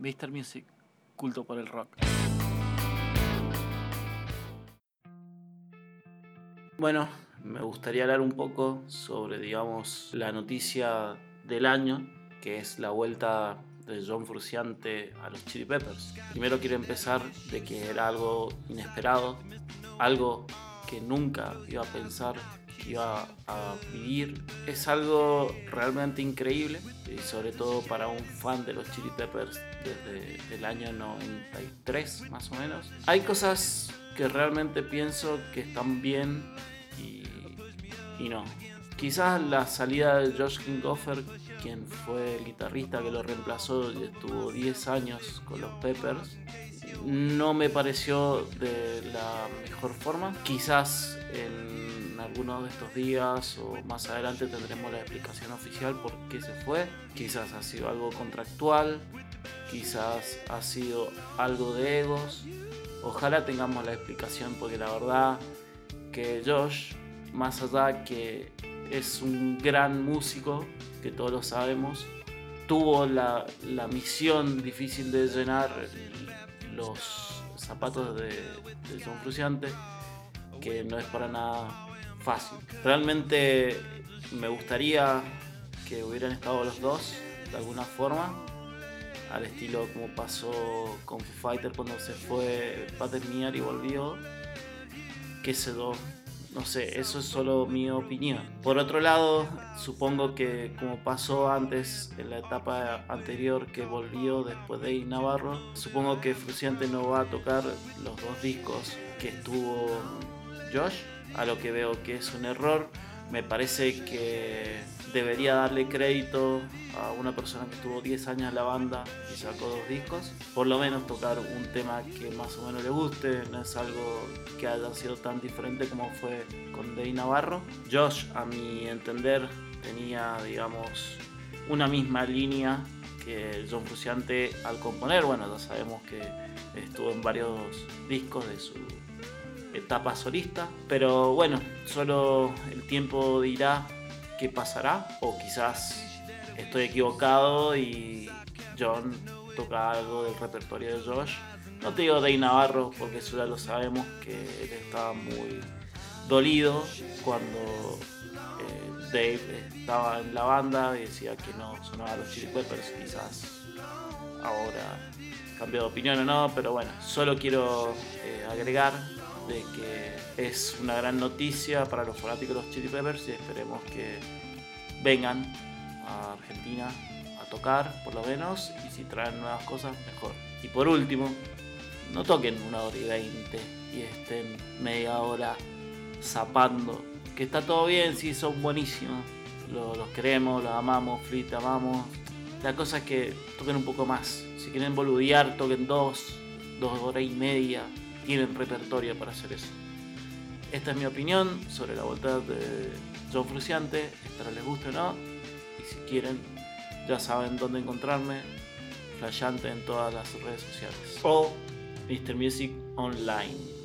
Mr. Music, culto por el rock. Bueno, me gustaría hablar un poco sobre, digamos, la noticia del año, que es la vuelta de John Frusciante a los Chili Peppers. Primero quiero empezar de que era algo inesperado, algo que nunca iba a pensar que iba a vivir. Es algo realmente increíble, y sobre todo para un fan de los Chili Peppers desde el año 93 más o menos. Hay cosas que realmente pienso que están bien y, y no. Quizás la salida de Josh Klinghoffer, quien fue el guitarrista que lo reemplazó y estuvo 10 años con los Peppers, no me pareció de la mejor forma. Quizás en algunos de estos días o más adelante tendremos la explicación oficial por qué se fue. Quizás ha sido algo contractual, quizás ha sido algo de egos. Ojalá tengamos la explicación porque la verdad que Josh, más allá que es un gran músico, que todos lo sabemos, tuvo la, la misión difícil de llenar los zapatos de, de John Fruciante, que no es para nada fácil. Realmente me gustaría que hubieran estado los dos de alguna forma, al estilo como pasó con Foo Fighter cuando se fue Pat y volvió, que se do no sé, eso es solo mi opinión. Por otro lado, supongo que como pasó antes en la etapa anterior que volvió después de Navarro, supongo que Fruciante no va a tocar los dos discos que estuvo Josh, a lo que veo que es un error. Me parece que debería darle crédito a una persona que estuvo 10 años en la banda y sacó dos discos. Por lo menos tocar un tema que más o menos le guste, no es algo que haya sido tan diferente como fue con Dave Navarro. Josh, a mi entender, tenía, digamos, una misma línea que John Frusciante al componer. Bueno, ya sabemos que estuvo en varios discos de su etapa solista, pero bueno, solo el tiempo dirá qué pasará, o quizás estoy equivocado y John toca algo del repertorio de Josh. No te digo Dave Navarro, porque eso ya lo sabemos, que él estaba muy dolido cuando eh, Dave estaba en la banda y decía que no sonaba los Chili quizás ahora cambió de opinión o no, pero bueno, solo quiero eh, agregar de que es una gran noticia para los fanáticos de los Chili Peppers y esperemos que vengan a Argentina a tocar, por lo menos, y si traen nuevas cosas, mejor. Y por último, no toquen una hora y veinte y estén media hora zapando. Que está todo bien, sí, son buenísimos. Los, queremos, los amamos, Fleet, amamos. La cosa es que toquen un poco más. Si quieren boludear, toquen dos, dos horas y media. Tienen repertorio para hacer eso. Esta es mi opinión sobre la vuelta de John Fruciante. Espero les guste o no. Y si quieren, ya saben dónde encontrarme. Flashante en todas las redes sociales. O Mr. Music Online.